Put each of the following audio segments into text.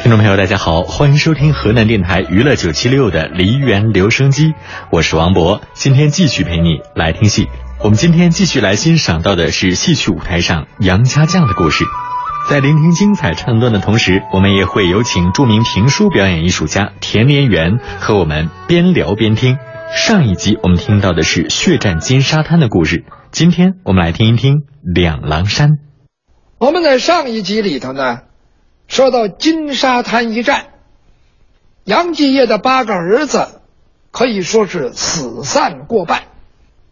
听众朋友，大家好，欢迎收听河南电台娱乐九七六的梨园留声机，我是王博，今天继续陪你来听戏。我们今天继续来欣赏到的是戏曲舞台上杨家将的故事。在聆听精彩唱段的同时，我们也会有请著名评书表演艺术家田连元和我们边聊边听。上一集我们听到的是血战金沙滩的故事，今天我们来听一听两狼山。我们在上一集里头呢，说到金沙滩一战，杨继业的八个儿子可以说是死散过半。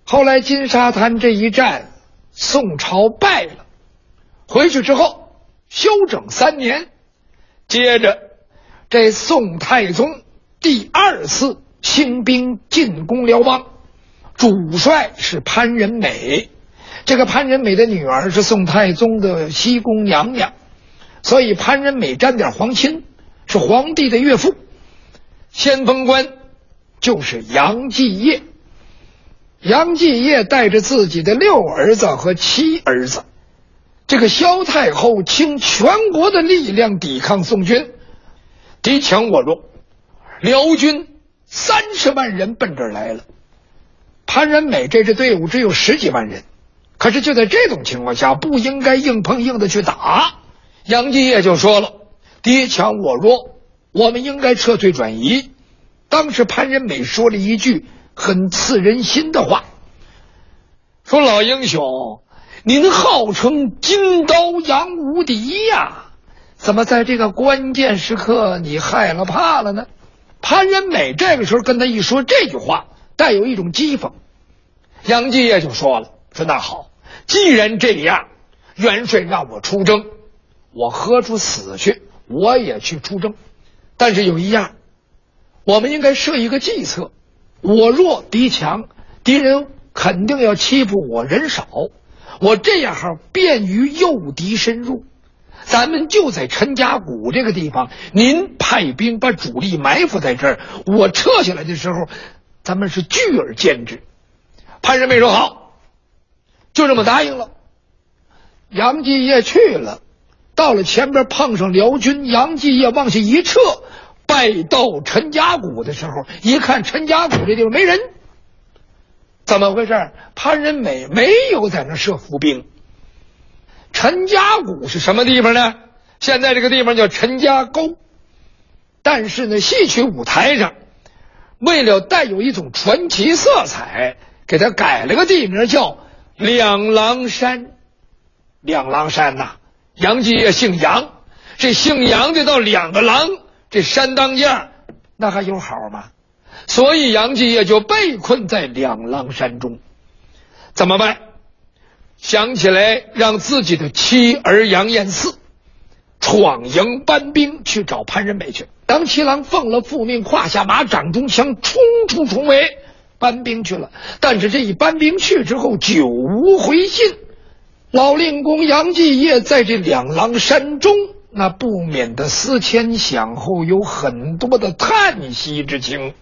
后来金沙滩这一战，宋朝败了，回去之后休整三年，接着这宋太宗第二次兴兵进攻辽邦，主帅是潘仁美。这个潘仁美的女儿是宋太宗的西宫娘娘，所以潘仁美沾点皇亲，是皇帝的岳父。先锋官就是杨继业。杨继业带着自己的六儿子和七儿子，这个萧太后倾全国的力量抵抗宋军，敌强我弱，辽军三十万人奔这儿来了。潘仁美这支队伍只有十几万人，可是就在这种情况下，不应该硬碰硬的去打。杨继业就说了：“敌强我弱，我们应该撤退转移。”当时潘仁美说了一句。很刺人心的话，说老英雄，您号称金刀杨无敌呀，怎么在这个关键时刻你害了怕了呢？潘仁美这个时候跟他一说这句话，带有一种讥讽。杨继业就说了：“说那好，既然这样，元帅让我出征，我喝出死去，我也去出征。但是有一样，我们应该设一个计策。”我弱敌强，敌人肯定要欺负我人少，我这样哈便于诱敌深入。咱们就在陈家谷这个地方，您派兵把主力埋伏在这儿，我撤下来的时候，咱们是聚而歼之。潘仁美说好，就这么答应了。杨继业去了，到了前边碰上辽军，杨继业往下一撤。败到陈家谷的时候，一看陈家谷这地方没人，怎么回事？潘仁美没有在那设伏兵。陈家谷是什么地方呢？现在这个地方叫陈家沟，但是呢，戏曲舞台上为了带有一种传奇色彩，给他改了个地名叫两狼山。两狼山呐，杨继业姓杨，这姓杨的到两个狼。这山当间那还有好吗？所以杨继业就被困在两狼山中，怎么办？想起来让自己的妻儿杨延嗣闯营搬兵去找潘仁美去。杨七郎奉了父命，胯下马，掌中枪，冲出重围，搬兵去了。但是这一搬兵去之后，久无回信。老令公杨继业在这两狼山中。那不免的思前想后，有很多的叹息之情。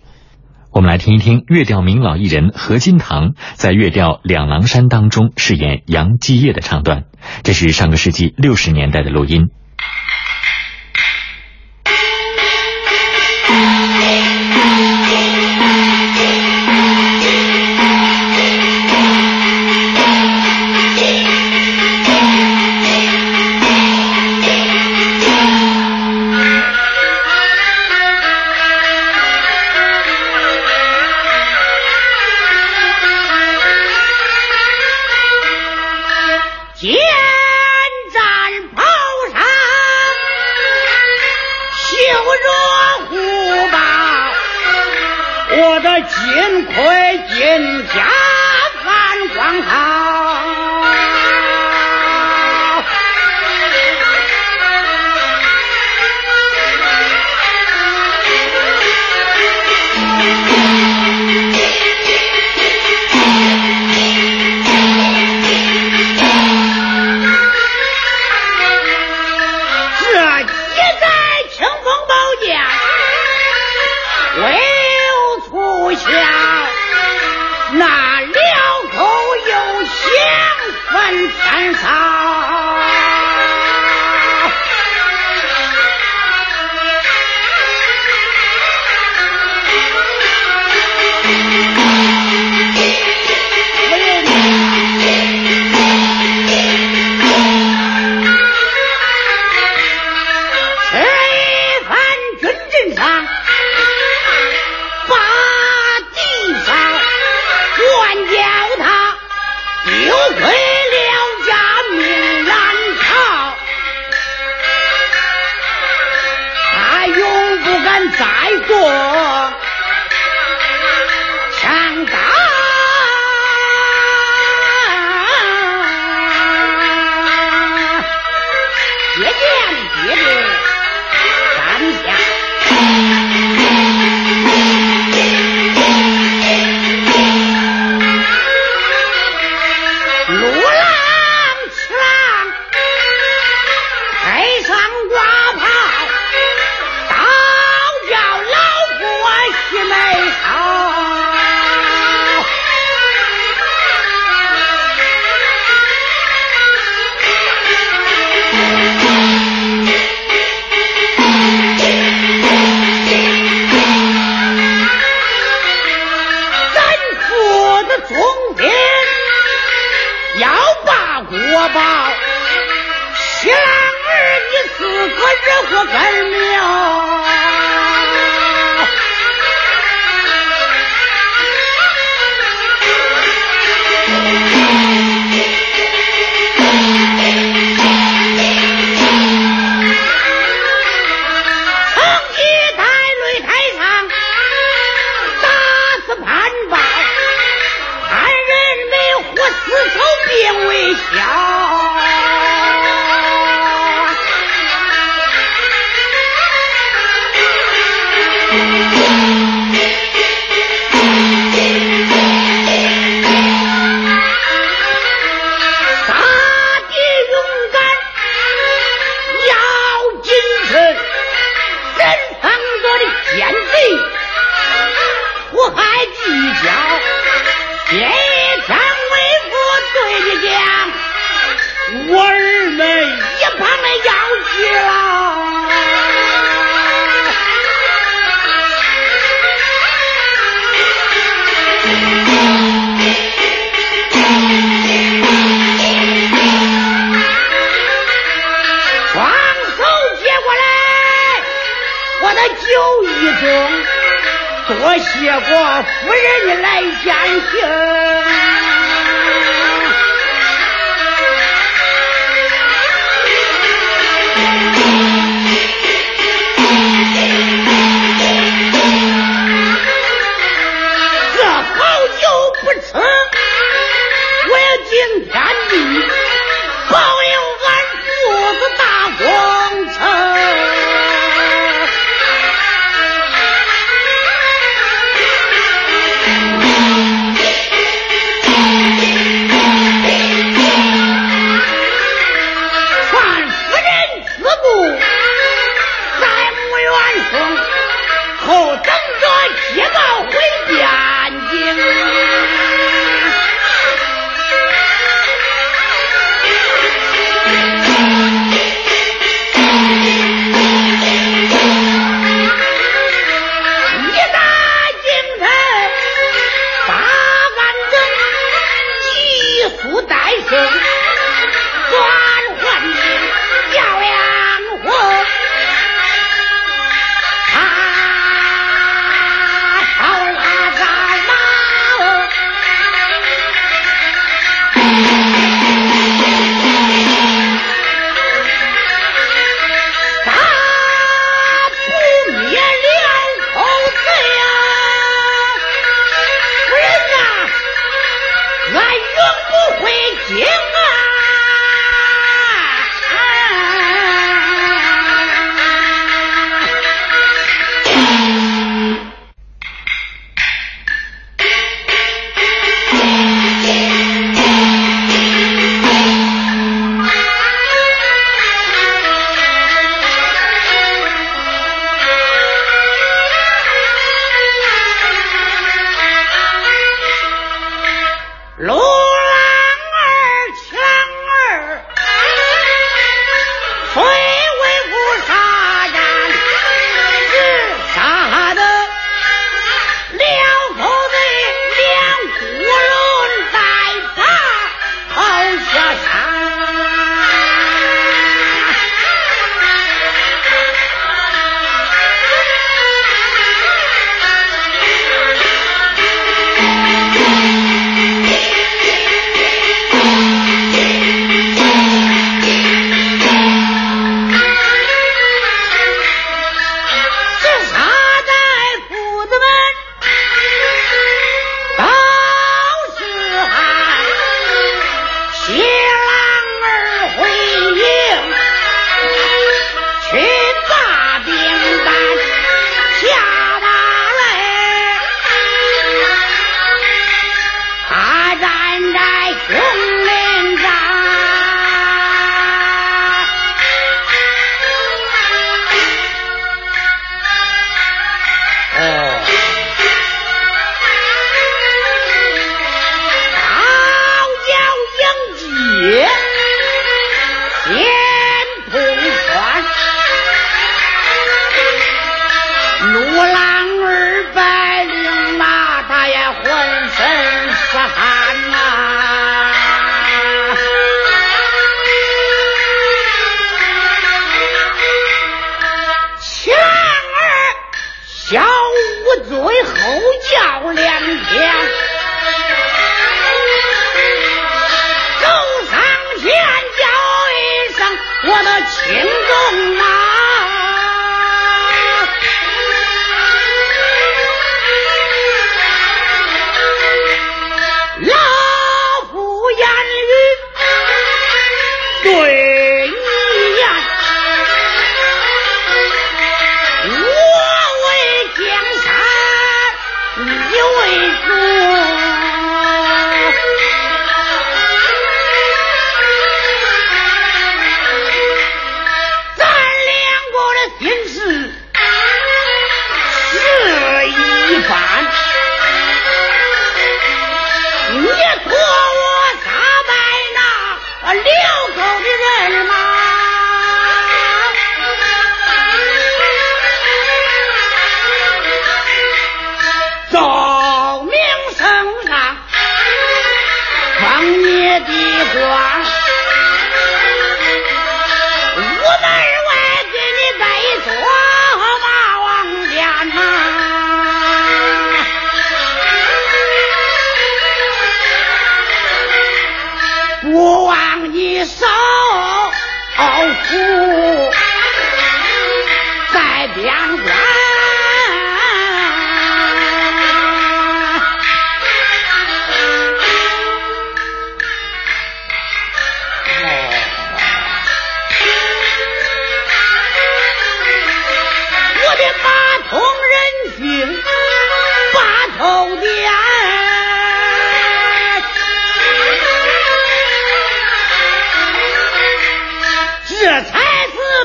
我们来听一听乐调名老艺人何金堂在乐调《两狼山》当中饰演杨继业的唱段，这是上个世纪六十年代的录音。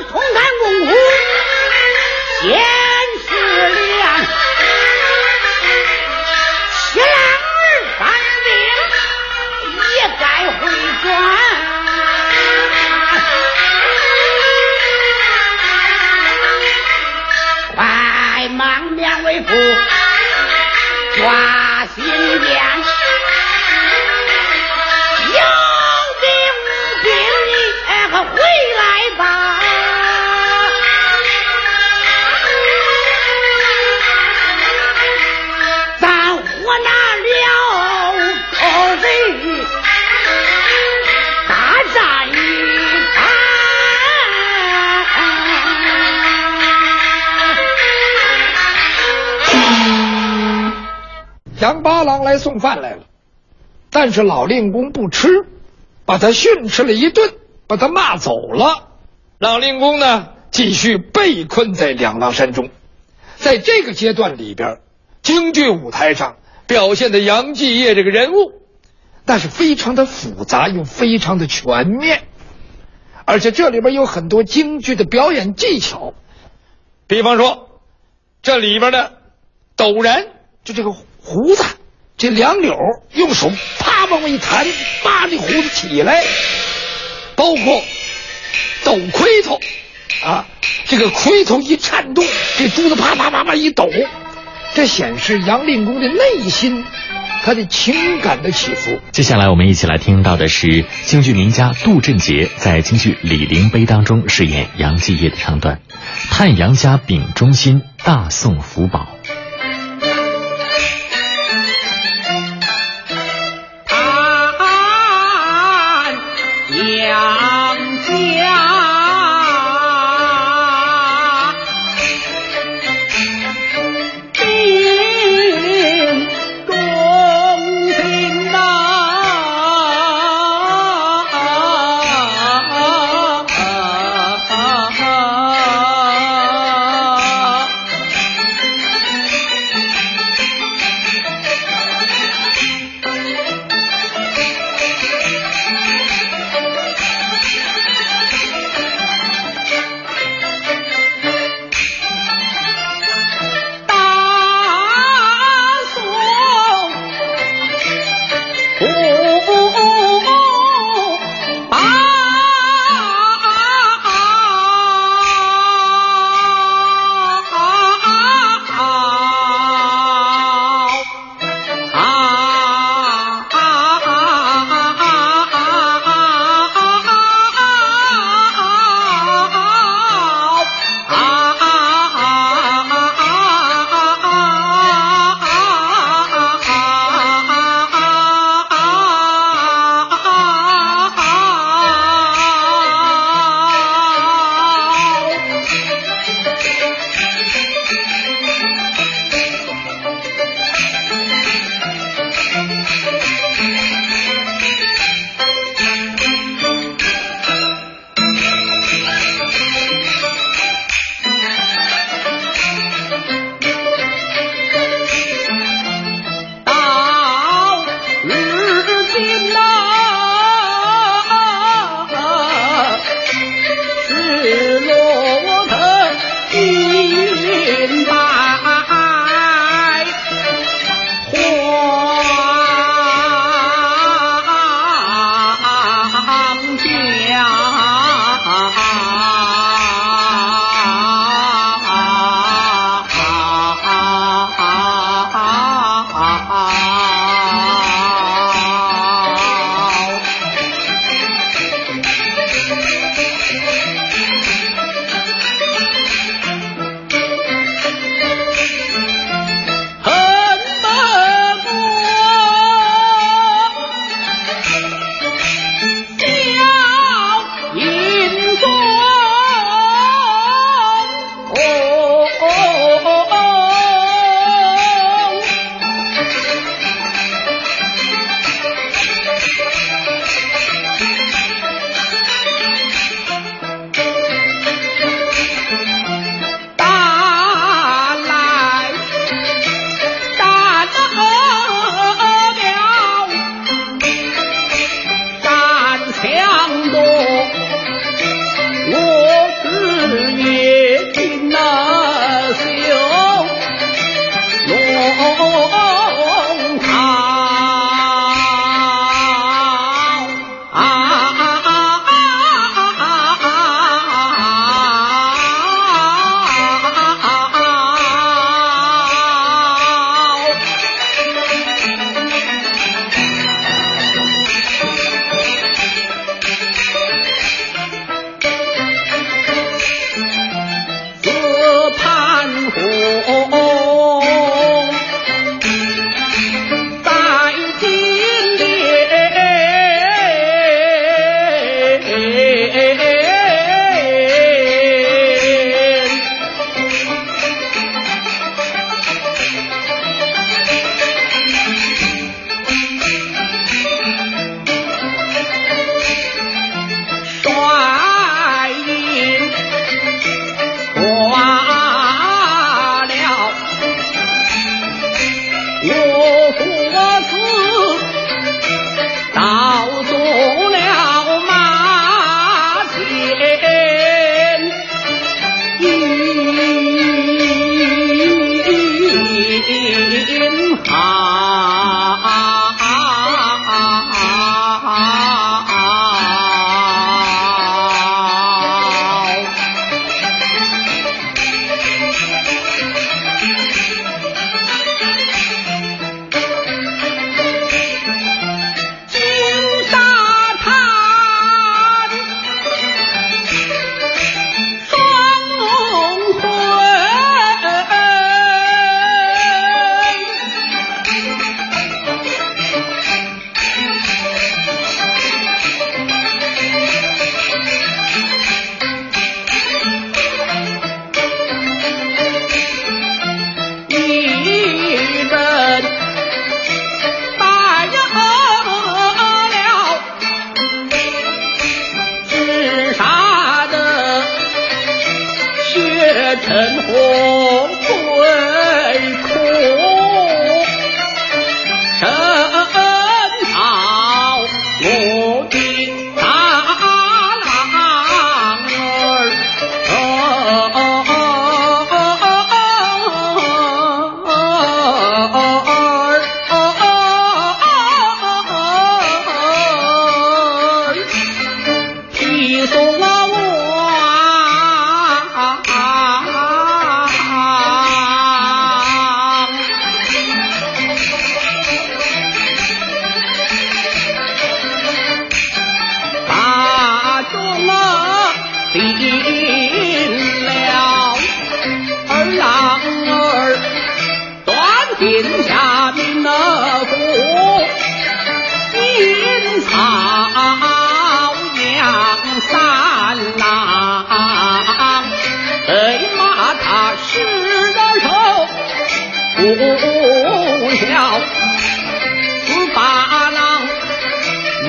同甘共苦，先识量，七郎儿犯病也该回转，快忙两位父抓新娘。杨八郎来送饭来了，但是老令公不吃，把他训斥了一顿，把他骂走了。老令公呢，继续被困在两狼山中。在这个阶段里边，京剧舞台上表现的杨继业这个人物，那是非常的复杂又非常的全面，而且这里边有很多京剧的表演技巧，比方说这里边的陡然，就这个。胡子，这两绺用手啪往外一弹，叭这胡子起来。包括抖盔头，啊，这个盔头一颤动，这珠子啪啪啪啪一抖，这显示杨令公的内心，他的情感的起伏。接下来我们一起来听到的是京剧名家杜振杰在京剧《李陵碑》当中饰演杨继业的唱段，《探杨家秉忠心，大宋福宝》。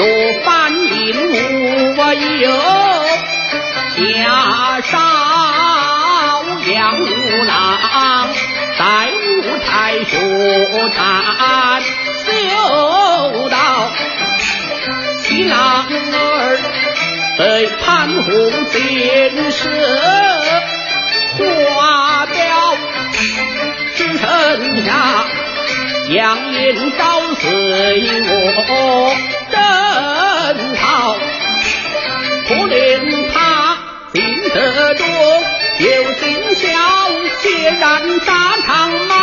落翻印无有，下少杨五郎在五台学禅修道，新郎儿被潘洪建设花雕。剩下杨延昭随我征讨，可怜他病得重，又心小，血染沙场马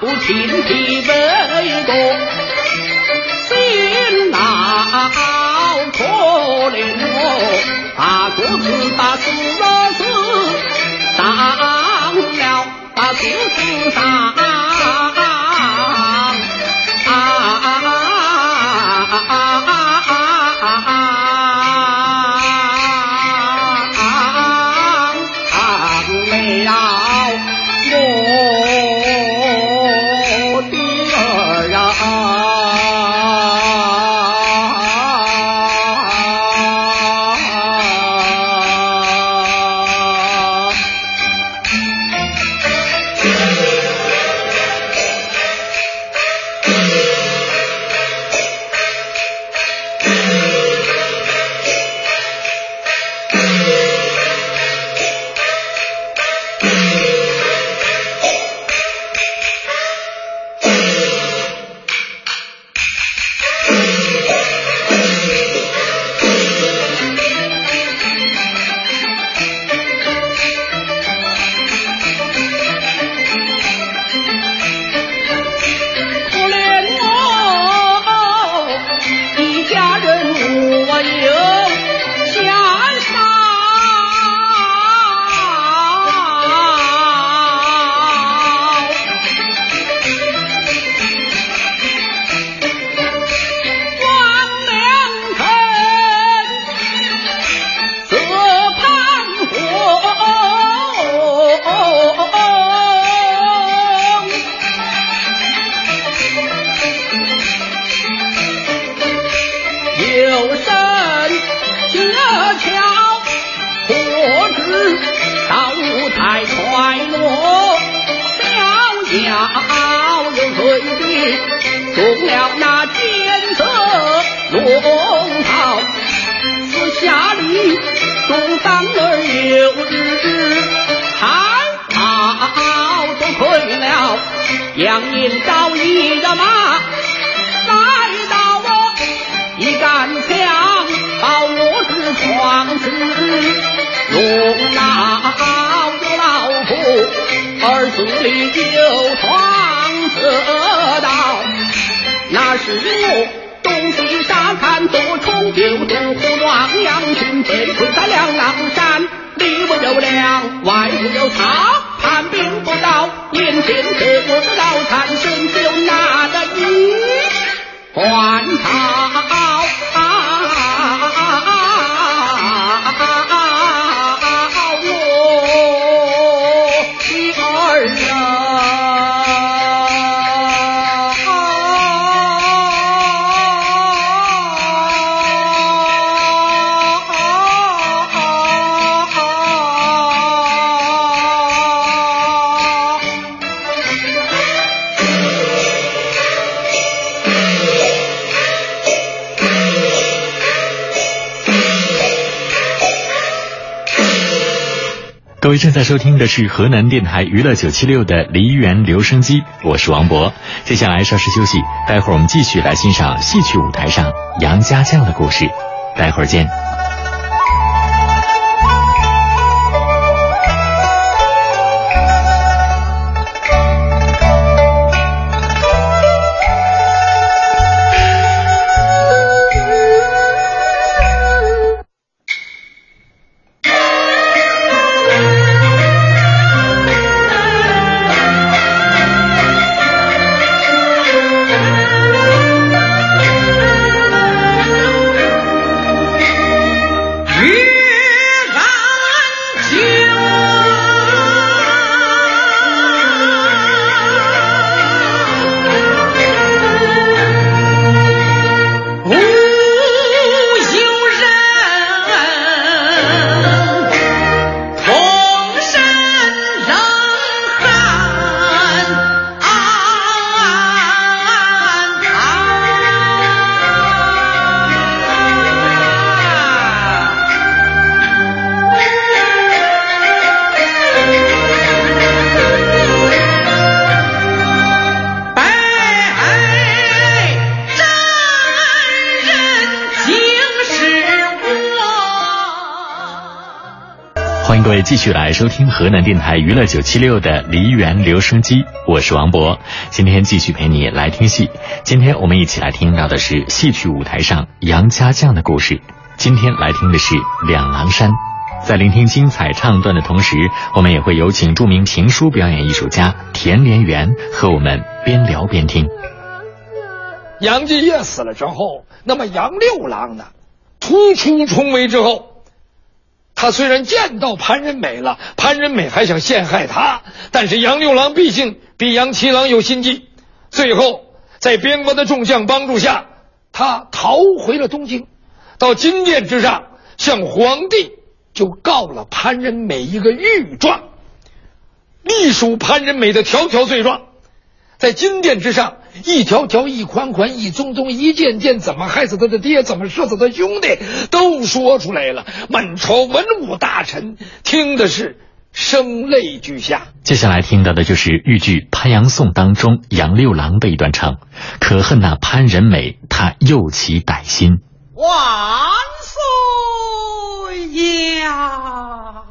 不停蹄背过，心恼可怜我，大哥子打死了死，当了。把肚子上。叛兵不到，眼前得不到，残生就拿得你他讨。各位正在收听的是河南电台娱乐九七六的梨园留声机，我是王博。接下来稍事休息，待会儿我们继续来欣赏戏曲舞台上杨家将的故事。待会儿见。继续来收听河南电台娱乐九七六的梨园留声机，我是王博。今天继续陪你来听戏。今天我们一起来听到的是戏曲舞台上杨家将的故事。今天来听的是《两狼山》。在聆听精彩唱段的同时，我们也会有请著名评书表演艺术家田连元和我们边聊边听。杨继业死了之后，那么杨六郎呢，突出重围之后。他虽然见到潘仁美了，潘仁美还想陷害他，但是杨六郎毕竟比杨七郎有心计。最后，在边关的众将帮助下，他逃回了东京，到金殿之上向皇帝就告了潘仁美一个御状，隶属潘仁美的条条罪状。在金殿之上，一条条、一款款、一宗宗、一件件，怎么害死他的爹，怎么射死他兄弟，都说出来了。满朝文武大臣听的是声泪俱下。接下来听到的就是豫剧《潘阳颂》当中杨六郎的一段唱：“可恨那潘仁美，他又起歹心。”万岁呀！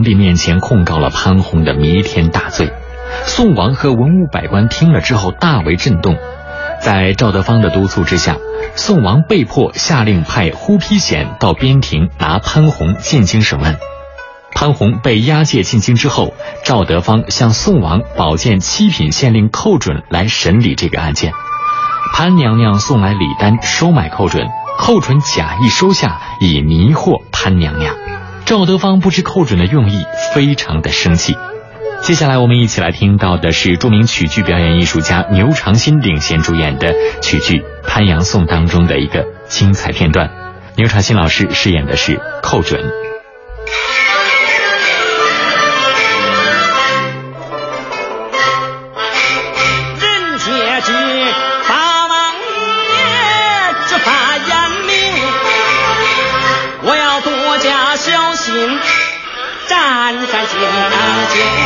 皇帝面前控告了潘洪的弥天大罪，宋王和文武百官听了之后大为震动，在赵德芳的督促之下，宋王被迫下令派忽丕显到边庭拿潘洪进京审问。潘洪被押解进京之后，赵德芳向宋王保荐七品县令寇准来审理这个案件。潘娘娘送来礼单收买寇准，寇准假意收下，以迷惑潘娘娘。赵德芳不知寇准的用意，非常的生气。接下来我们一起来听到的是著名曲剧表演艺术家牛长新领衔主演的曲剧《潘阳颂》当中的一个精彩片段。牛长新老师饰演的是寇准。战战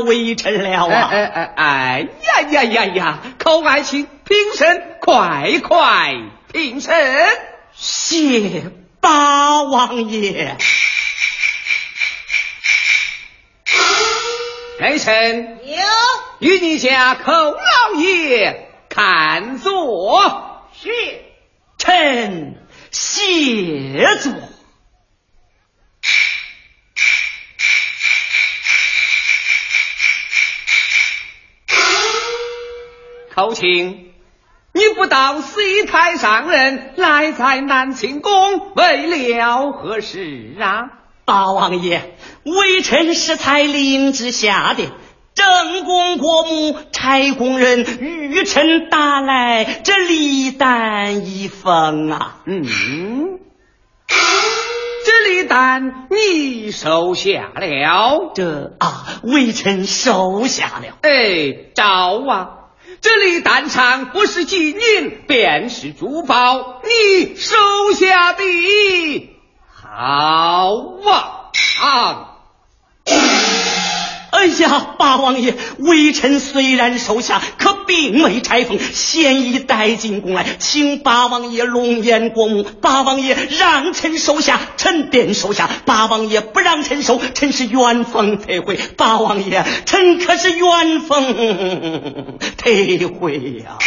微臣了哎啊！哎哎哎呀呀呀呀！寇爱卿，平身，快快平身！谢八王爷。来臣有与你家寇老爷看座。是臣谢座。寇卿，你不到西台上任，来在南清宫，为了何事啊？八王爷，微臣是才领旨下的，正宫国母差宫人御臣打来这礼单一封啊。嗯，这礼单你收下了？这啊，微臣收下了。哎，赵啊，这里单唱不是金银，便是珠宝，你收下的好啊！啊哎呀，八王爷，微臣虽然手下，可并未拆封，现已带进宫来，请八王爷龙颜过目。八王爷让臣收下，臣便收下；八王爷不让臣收，臣是原封退回。八王爷，臣可是原封退回呀、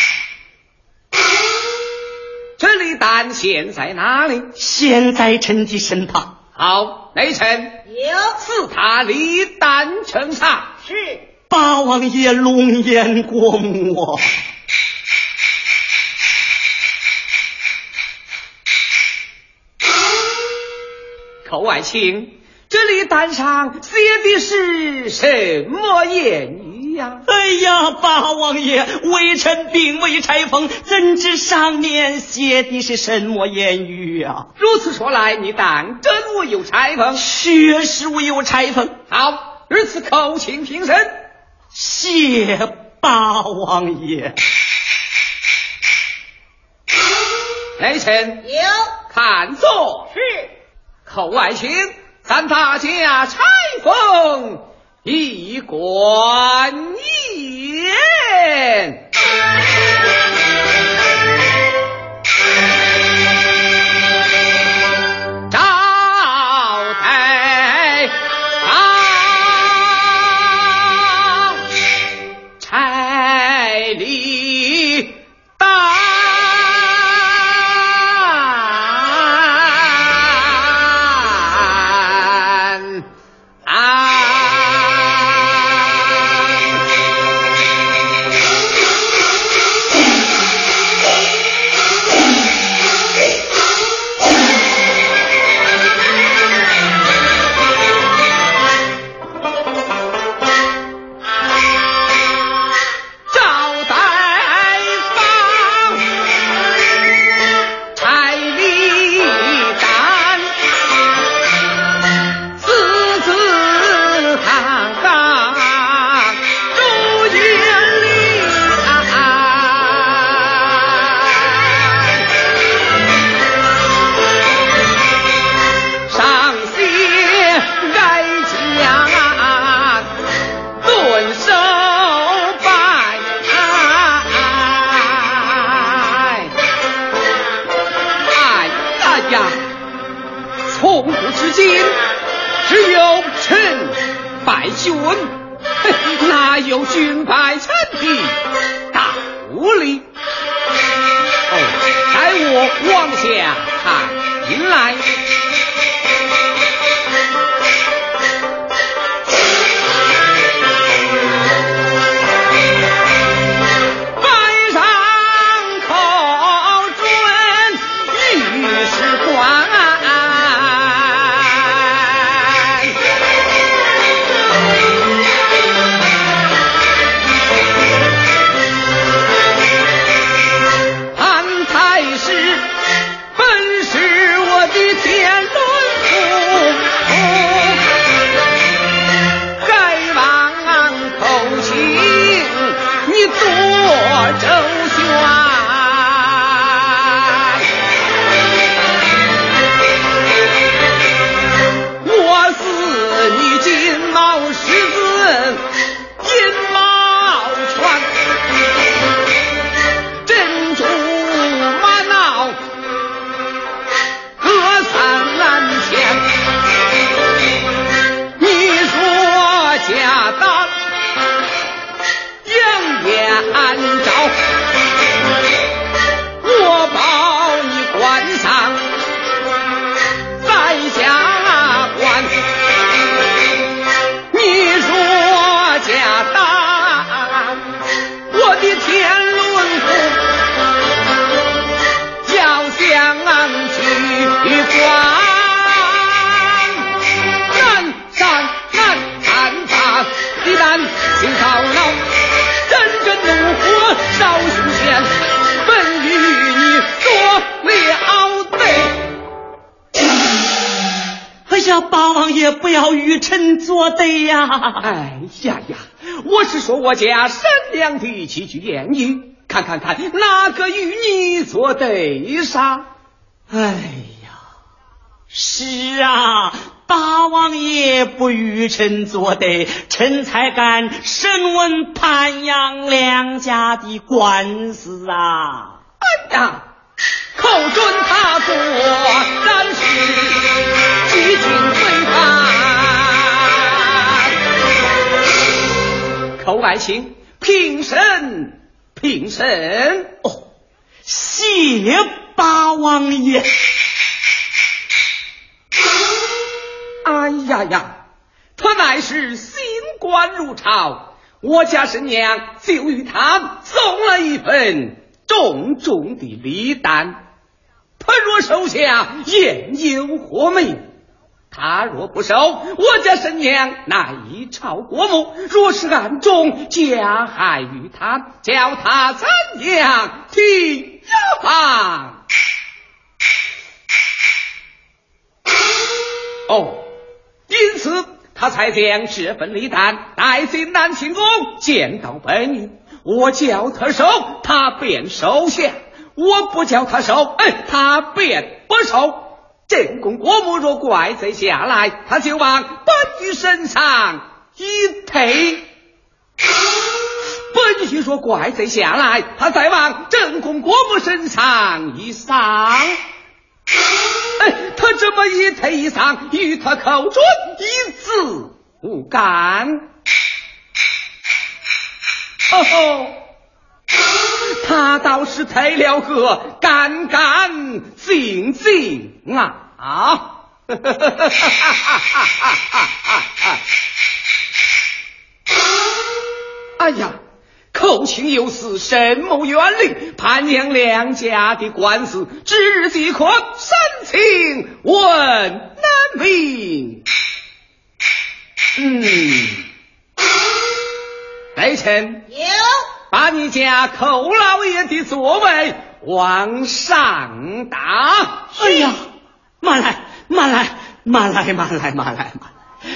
这里丹现在哪里？现在臣的身旁，好，内臣有礼单呈上。是八王爷龙颜过目啊。寇爱卿，这里单上写的是什么言语呀、哎呀，八王爷，微臣并未拆封，怎知上面写的是什么言语啊？如此说来，你当真我有拆封？确实未有拆封，好，如此口请平身。谢八王爷。内臣有看座。是寇爱卿，咱大家拆封一官言。哎呀呀！我是说我家善良的几句言语，看看看哪个与你作对上？哎呀，是啊，大王爷不与臣作对，臣才敢审问潘阳两家的官司啊！哎呀，寇准他做，但是几经非凡。寇爱卿，平身，平身。哦，谢八王爷。哎呀呀，他乃是新官入朝，我家婶娘就与他送了一份重重的礼单，他若收下，焉有何美？他若不收，我家婶娘乃一朝国母；若是暗中加害于他，叫他怎样提防？哦，因此他才将这份礼单带进南清宫，见到本女。我叫他收，他便收下；我不叫他收，哎，他便不收。正宫国母若怪罪下来，他就往本女身上一推；本女若怪罪下来，他再往正宫国母身上一上。哎，他这么一推一上，与他口准一字无干。哦吼，他倒是推了个干干净净。啊啊！哎呀，口情有司，深谋远虑，潘娘两家的官司指日即可审清问难明。嗯，内臣有，把你家寇老爷的座位往上打。哎呀！慢来，慢来，慢来，慢来，慢来，慢来！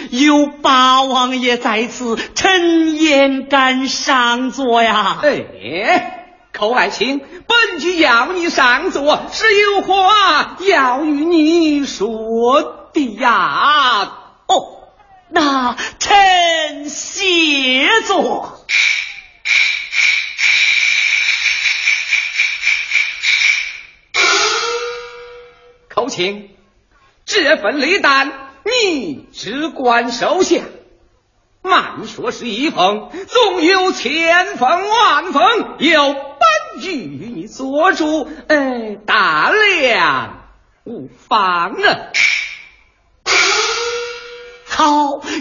有八王爷在此，臣焉敢上座呀？哎，寇爱卿，本局要你上座，是有话要与你说的呀。哦，那臣谢座。寇卿。这份礼单，你只管收下。慢说是一封，总有千封万封，有本局与你做主，哎，大量无妨啊。好，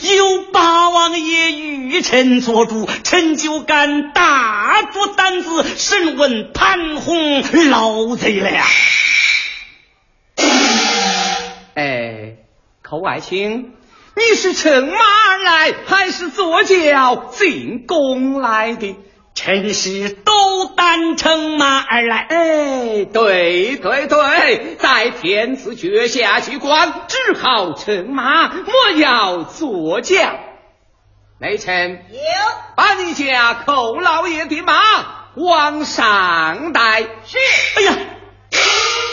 有八王爷与臣做主，臣就敢大着胆子审问潘洪老贼了。哎，寇爱卿，你是乘马而来，还是坐轿进宫来的？臣是斗胆乘马而来。哎，对对对，在天子脚下居官，只好乘马，莫要坐轿。内臣有，把你家寇老爷的马往上带。是。哎呀，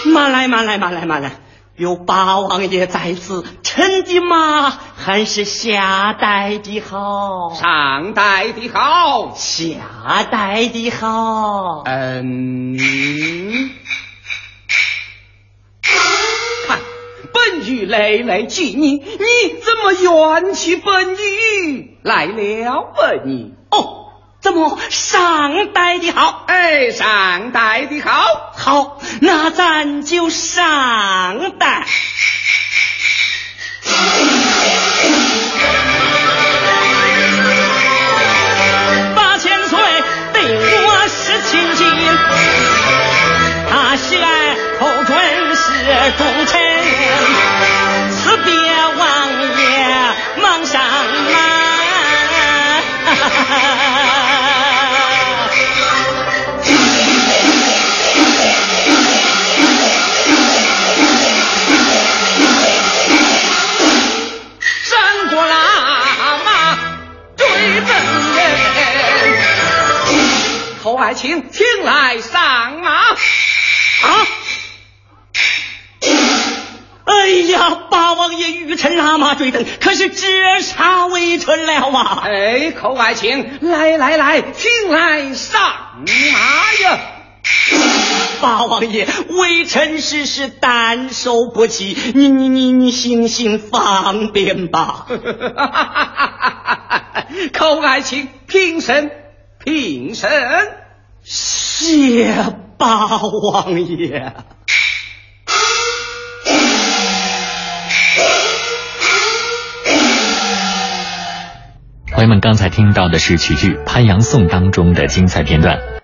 慢来慢来慢来慢来。有八王爷在此，臣的马还是下代的好，上代的好，下代的好。嗯，看本玉累累记你，你怎么怨气本玉来了？本你哦。怎么上代的好？哎，上代的好，好，那咱就上代。八千岁对我是亲近，他喜爱寇准是忠臣，爱卿，请来上马。啊！哎呀，八王爷与臣拉马追等，可是折杀微臣了啊！哎，寇爱卿，来来来，请来上马呀！八王爷，微臣实是担受不起，你你你你行行方便吧。寇爱卿，平身，平身。谢八王爷。朋友们，刚才听到的是曲剧《潘阳颂》当中的精彩片段。